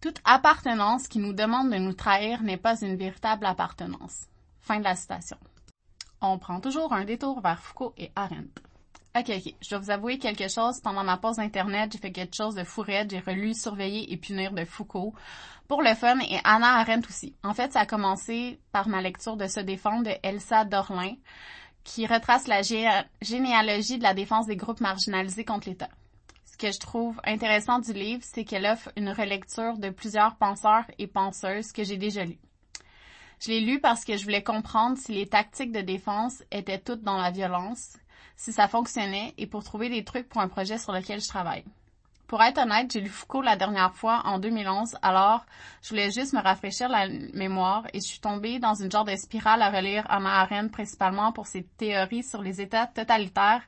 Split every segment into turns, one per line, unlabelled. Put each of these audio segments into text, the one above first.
Toute appartenance qui nous demande de nous trahir n'est pas une véritable appartenance. Fin de la citation. On prend toujours un détour vers Foucault et Arendt. Ok, ok. Je dois vous avouer quelque chose. Pendant ma pause Internet, j'ai fait quelque chose de fou J'ai relu Surveiller et punir de Foucault pour le fun et Anna Arendt aussi. En fait, ça a commencé par ma lecture de Se défendre de Elsa Dorlin qui retrace la généalogie de la défense des groupes marginalisés contre l'État. Ce que je trouve intéressant du livre, c'est qu'elle offre une relecture de plusieurs penseurs et penseuses que j'ai déjà lus. Je l'ai lu parce que je voulais comprendre si les tactiques de défense étaient toutes dans la violence, si ça fonctionnait et pour trouver des trucs pour un projet sur lequel je travaille. Pour être honnête, j'ai lu Foucault la dernière fois en 2011, alors je voulais juste me rafraîchir la mémoire et je suis tombée dans une genre de spirale à relire Anna Arendt principalement pour ses théories sur les états totalitaires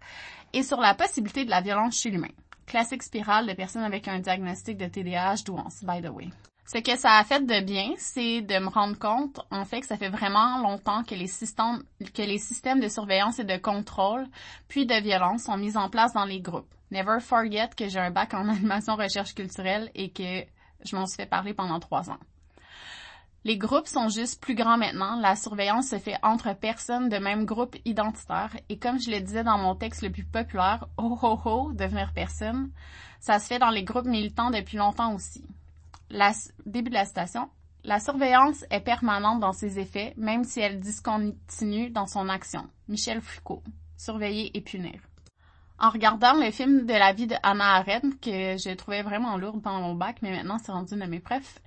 et sur la possibilité de la violence chez l'humain. Classique spirale de personnes avec un diagnostic de TDAH douance, by the way. Ce que ça a fait de bien, c'est de me rendre compte, en fait, que ça fait vraiment longtemps que les systèmes, de surveillance et de contrôle, puis de violence sont mis en place dans les groupes. Never forget que j'ai un bac en animation recherche culturelle et que je m'en suis fait parler pendant trois ans. Les groupes sont juste plus grands maintenant. La surveillance se fait entre personnes de même groupe identitaire. Et comme je le disais dans mon texte le plus populaire, oh ho ho, devenir personne, ça se fait dans les groupes militants depuis longtemps aussi. La, début de la citation. La surveillance est permanente dans ses effets, même si elle discontinue dans son action. Michel Foucault. Surveiller et punir. En regardant le film de la vie de Hannah Arendt, que je trouvais vraiment lourde pendant mon bac, mais maintenant c'est rendu de mes preuves,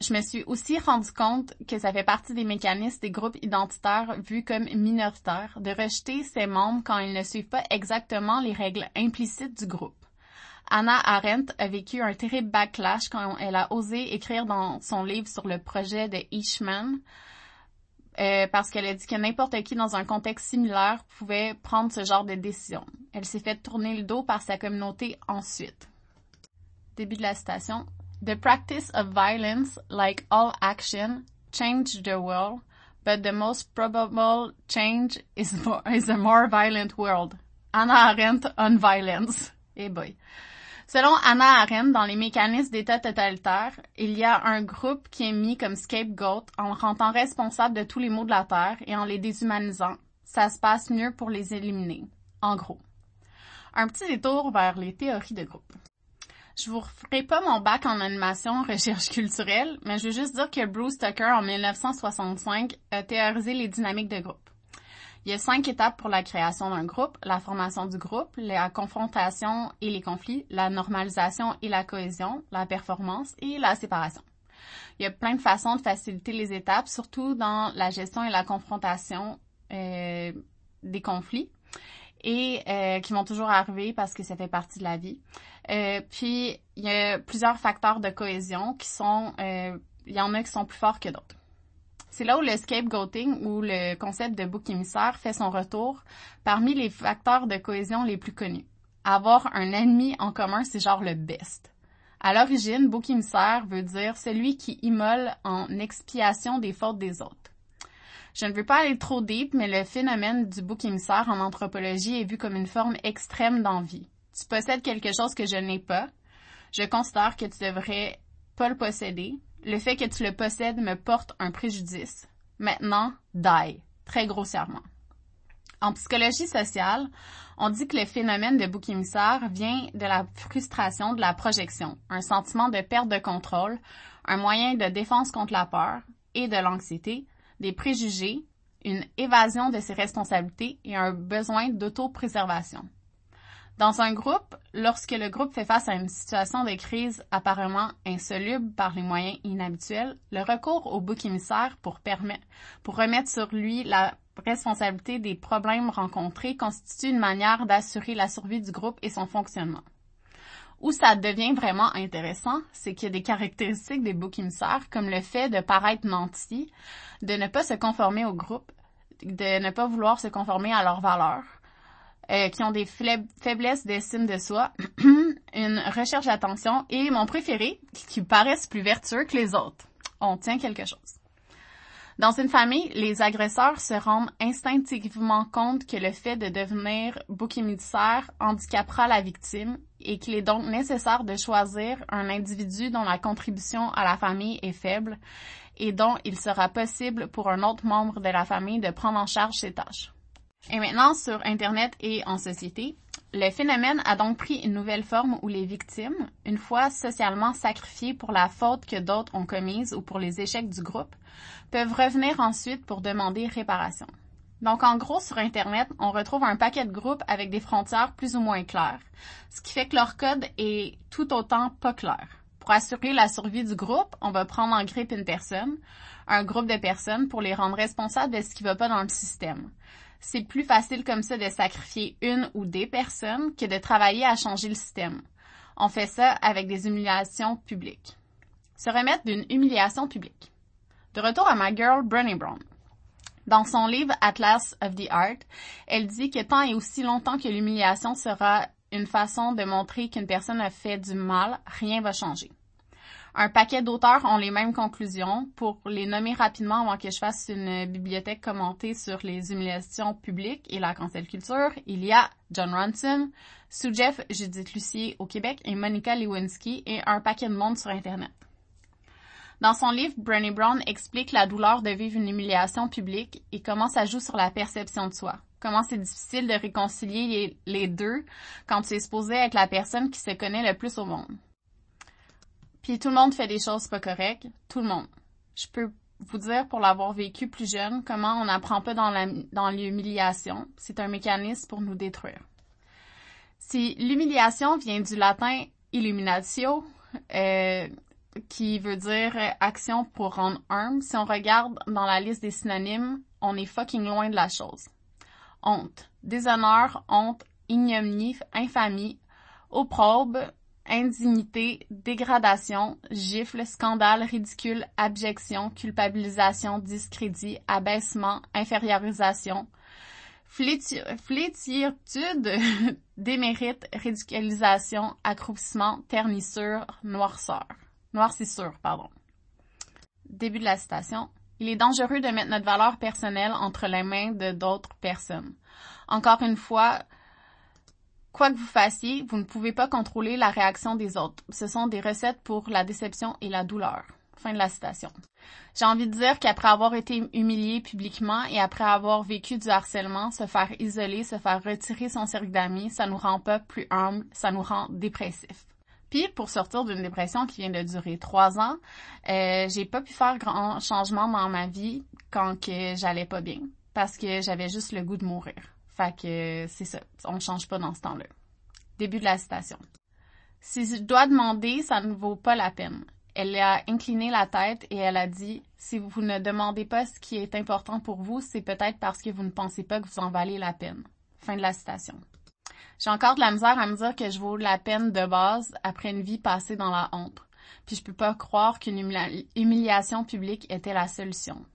je me suis aussi rendu compte que ça fait partie des mécanismes des groupes identitaires vus comme minoritaires de rejeter ses membres quand ils ne suivent pas exactement les règles implicites du groupe. Anna Arendt a vécu un terrible backlash quand elle a osé écrire dans son livre sur le projet de Eichmann euh, parce qu'elle a dit que n'importe qui dans un contexte similaire pouvait prendre ce genre de décision. Elle s'est fait tourner le dos par sa communauté ensuite. Début de la citation. The practice of violence, like all action, changed the world, but the most probable change is, is a more violent world. Anna Arendt on violence. Eh boy. Selon Anna Arendt, dans les mécanismes d'État totalitaire, il y a un groupe qui est mis comme scapegoat en rendant responsable de tous les maux de la Terre et en les déshumanisant. Ça se passe mieux pour les éliminer. En gros. Un petit détour vers les théories de groupe. Je vous referai pas mon bac en animation recherche culturelle, mais je veux juste dire que Bruce Tucker, en 1965, a théorisé les dynamiques de groupe. Il y a cinq étapes pour la création d'un groupe, la formation du groupe, la confrontation et les conflits, la normalisation et la cohésion, la performance et la séparation. Il y a plein de façons de faciliter les étapes, surtout dans la gestion et la confrontation euh, des conflits et euh, qui vont toujours arriver parce que ça fait partie de la vie. Euh, puis il y a plusieurs facteurs de cohésion qui sont, il y en a qui sont plus forts que d'autres. C'est là où le scapegoating ou le concept de bouc émissaire fait son retour parmi les facteurs de cohésion les plus connus. Avoir un ennemi en commun, c'est genre le best. À l'origine, bouc émissaire veut dire celui qui immole en expiation des fautes des autres. Je ne veux pas aller trop deep, mais le phénomène du bouc émissaire en anthropologie est vu comme une forme extrême d'envie. Tu possèdes quelque chose que je n'ai pas. Je considère que tu devrais pas le posséder le fait que tu le possèdes me porte un préjudice. Maintenant, die, très grossièrement. En psychologie sociale, on dit que le phénomène de bouc émissaire vient de la frustration de la projection, un sentiment de perte de contrôle, un moyen de défense contre la peur et de l'anxiété, des préjugés, une évasion de ses responsabilités et un besoin d'autopréservation. Dans un groupe, lorsque le groupe fait face à une situation de crise apparemment insoluble par les moyens inhabituels, le recours au bouc émissaire pour, remettre sur lui la responsabilité des problèmes rencontrés constitue une manière d'assurer la survie du groupe et son fonctionnement. Où ça devient vraiment intéressant, c'est qu'il y a des caractéristiques des boucs émissaires, comme le fait de paraître menti, de ne pas se conformer au groupe, de ne pas vouloir se conformer à leurs valeurs, euh, qui ont des faiblesses d'estime de soi, une recherche d'attention et mon préféré, qui paraissent plus vertueux que les autres. On tient quelque chose. Dans une famille, les agresseurs se rendent instinctivement compte que le fait de devenir bouc émissaire handicapera la victime et qu'il est donc nécessaire de choisir un individu dont la contribution à la famille est faible et dont il sera possible pour un autre membre de la famille de prendre en charge ses tâches. Et maintenant, sur Internet et en société, le phénomène a donc pris une nouvelle forme où les victimes, une fois socialement sacrifiées pour la faute que d'autres ont commise ou pour les échecs du groupe, peuvent revenir ensuite pour demander réparation. Donc en gros, sur Internet, on retrouve un paquet de groupes avec des frontières plus ou moins claires, ce qui fait que leur code est tout autant pas clair. Pour assurer la survie du groupe, on va prendre en grippe une personne, un groupe de personnes pour les rendre responsables de ce qui va pas dans le système c'est plus facile comme ça de sacrifier une ou des personnes que de travailler à changer le système. On fait ça avec des humiliations publiques. Se remettre d'une humiliation publique. De retour à ma girl Brené Brown. Dans son livre Atlas of the Art, elle dit que tant et aussi longtemps que l'humiliation sera une façon de montrer qu'une personne a fait du mal, rien va changer. Un paquet d'auteurs ont les mêmes conclusions. Pour les nommer rapidement avant que je fasse une bibliothèque commentée sur les humiliations publiques et la cancel culture, il y a John Ronson, Sue Jeff, Judith Lucier au Québec et Monica Lewinsky et un paquet de monde sur Internet. Dans son livre, Brené Brown explique la douleur de vivre une humiliation publique et comment ça joue sur la perception de soi. Comment c'est difficile de réconcilier les deux quand tu es exposé avec la personne qui se connaît le plus au monde. Puis tout le monde fait des choses pas correctes. Tout le monde. Je peux vous dire, pour l'avoir vécu plus jeune, comment on n'apprend pas dans l'humiliation. C'est un mécanisme pour nous détruire. Si l'humiliation vient du latin illuminatio, euh, qui veut dire action pour rendre humble, si on regarde dans la liste des synonymes, on est fucking loin de la chose. Honte, déshonneur, honte, ignominie, infamie, opprobre, indignité, dégradation, gifle, scandale, ridicule, abjection, culpabilisation, discrédit, abaissement, infériorisation, flétitude, démérite, ridiculisation, accroupissement, ternissure, noirceur. Noircissure, pardon. Début de la citation. Il est dangereux de mettre notre valeur personnelle entre les mains de d'autres personnes. Encore une fois, Quoi que vous fassiez, vous ne pouvez pas contrôler la réaction des autres. Ce sont des recettes pour la déception et la douleur. Fin de la citation. J'ai envie de dire qu'après avoir été humilié publiquement et après avoir vécu du harcèlement, se faire isoler, se faire retirer son cercle d'amis, ça nous rend pas plus humble, ça nous rend dépressif. Puis pour sortir d'une dépression qui vient de durer trois ans, euh, j'ai pas pu faire grand changement dans ma vie quand que j'allais pas bien parce que j'avais juste le goût de mourir. Fait que c'est ça, on change pas dans ce temps-là. Début de la citation. Si je dois demander, ça ne vaut pas la peine. Elle a incliné la tête et elle a dit Si vous ne demandez pas ce qui est important pour vous, c'est peut-être parce que vous ne pensez pas que vous en valez la peine. Fin de la citation. J'ai encore de la misère à me dire que je vaux la peine de base après une vie passée dans la honte. Puis je peux pas croire qu'une humiliation publique était la solution.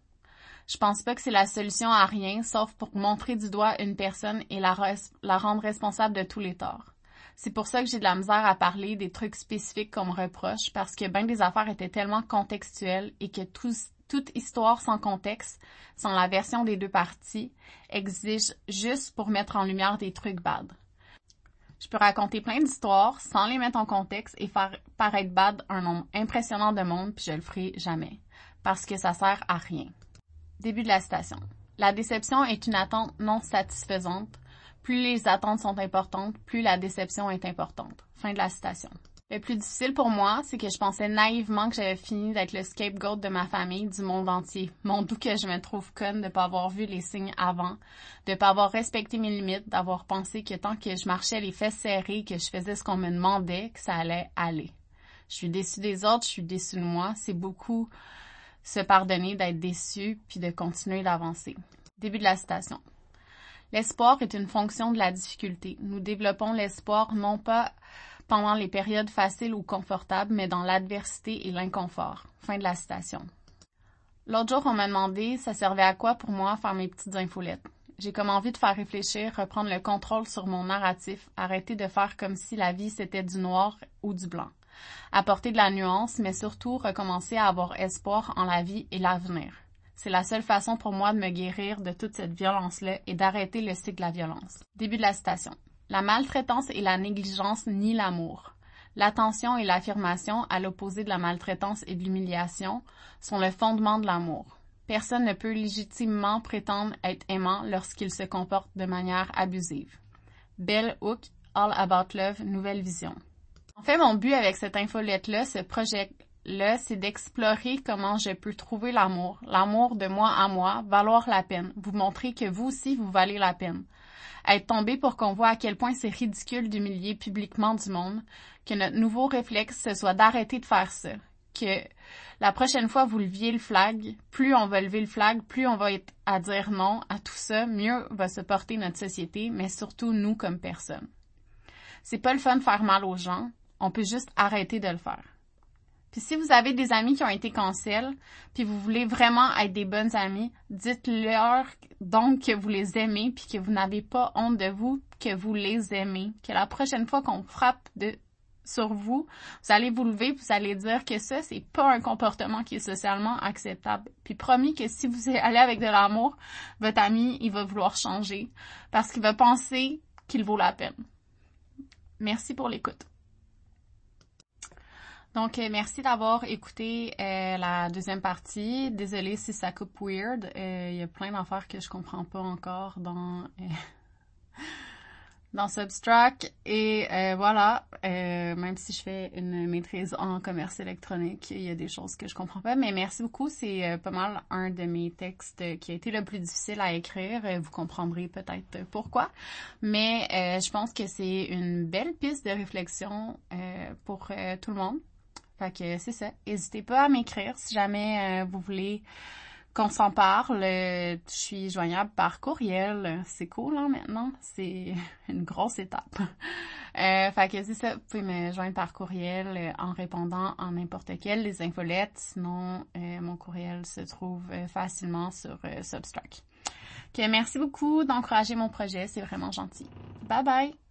Je pense pas que c'est la solution à rien, sauf pour montrer du doigt une personne et la, rendre responsable de tous les torts. C'est pour ça que j'ai de la misère à parler des trucs spécifiques qu'on me reproche, parce que ben des affaires étaient tellement contextuelles et que toute histoire sans contexte, sans la version des deux parties, exige juste pour mettre en lumière des trucs bad. Je peux raconter plein d'histoires sans les mettre en contexte et faire paraître bad un nombre impressionnant de monde, puis je le ferai jamais. Parce que ça sert à rien. Début de la citation. La déception est une attente non satisfaisante. Plus les attentes sont importantes, plus la déception est importante. Fin de la citation. Le plus difficile pour moi, c'est que je pensais naïvement que j'avais fini d'être le scapegoat de ma famille, du monde entier. Mon doux que je me trouve conne de pas avoir vu les signes avant, de pas avoir respecté mes limites, d'avoir pensé que tant que je marchais les fesses serrées, que je faisais ce qu'on me demandait, que ça allait aller. Je suis déçue des autres, je suis déçue de moi. C'est beaucoup se pardonner d'être déçu puis de continuer d'avancer. Début de la citation. L'espoir est une fonction de la difficulté. Nous développons l'espoir non pas pendant les périodes faciles ou confortables, mais dans l'adversité et l'inconfort. Fin de la citation. L'autre jour, on m'a demandé ça servait à quoi pour moi faire mes petites infolettes. J'ai comme envie de faire réfléchir, reprendre le contrôle sur mon narratif, arrêter de faire comme si la vie c'était du noir ou du blanc apporter de la nuance, mais surtout recommencer à avoir espoir en la vie et l'avenir. C'est la seule façon pour moi de me guérir de toute cette violence-là et d'arrêter le cycle de la violence. Début de la citation. La maltraitance et la négligence nient l'amour. L'attention et l'affirmation, à l'opposé de la maltraitance et de l'humiliation, sont le fondement de l'amour. Personne ne peut légitimement prétendre être aimant lorsqu'il se comporte de manière abusive. Bell Hook, All About Love, Nouvelle Vision. En fait, mon but avec cette infolette-là, ce projet-là, c'est d'explorer comment je peux trouver l'amour, l'amour de moi à moi, valoir la peine, vous montrer que vous aussi, vous valez la peine. Être tombé pour qu'on voit à quel point c'est ridicule d'humilier publiquement du monde, que notre nouveau réflexe, ce soit d'arrêter de faire ça, que la prochaine fois vous leviez le flag, plus on va lever le flag, plus on va être à dire non à tout ça, mieux va se porter notre société, mais surtout nous comme personnes. C'est pas le fun de faire mal aux gens, on peut juste arrêter de le faire. Puis si vous avez des amis qui ont été cancel, puis vous voulez vraiment être des bonnes amies, dites-leur donc que vous les aimez, puis que vous n'avez pas honte de vous, que vous les aimez, que la prochaine fois qu'on frappe de sur vous, vous allez vous lever, vous allez dire que ça, c'est pas un comportement qui est socialement acceptable. Puis promis que si vous allez avec de l'amour, votre ami, il va vouloir changer parce qu'il va penser qu'il vaut la peine. Merci pour l'écoute. Donc, euh, merci d'avoir écouté euh, la deuxième partie. Désolée si ça coupe weird. Euh, il y a plein d'affaires que je comprends pas encore dans dans Substract. Et voilà, même si je fais une maîtrise en commerce électronique, il y a des choses que je comprends pas. Mais merci beaucoup. C'est pas mal un de mes textes qui a été le plus difficile à écrire. Vous comprendrez peut-être pourquoi. Mais je pense que c'est une belle piste de réflexion pour tout le monde. Fait que c'est ça. N'hésitez pas à m'écrire si jamais euh, vous voulez qu'on s'en parle. je suis joignable par courriel. C'est cool, hein, maintenant. C'est une grosse étape. Euh, fait que c'est ça. Vous pouvez me joindre par courriel euh, en répondant en n'importe quel des infolettes. Sinon, euh, mon courriel se trouve facilement sur Substrack. merci beaucoup d'encourager mon projet. C'est vraiment gentil. Bye bye!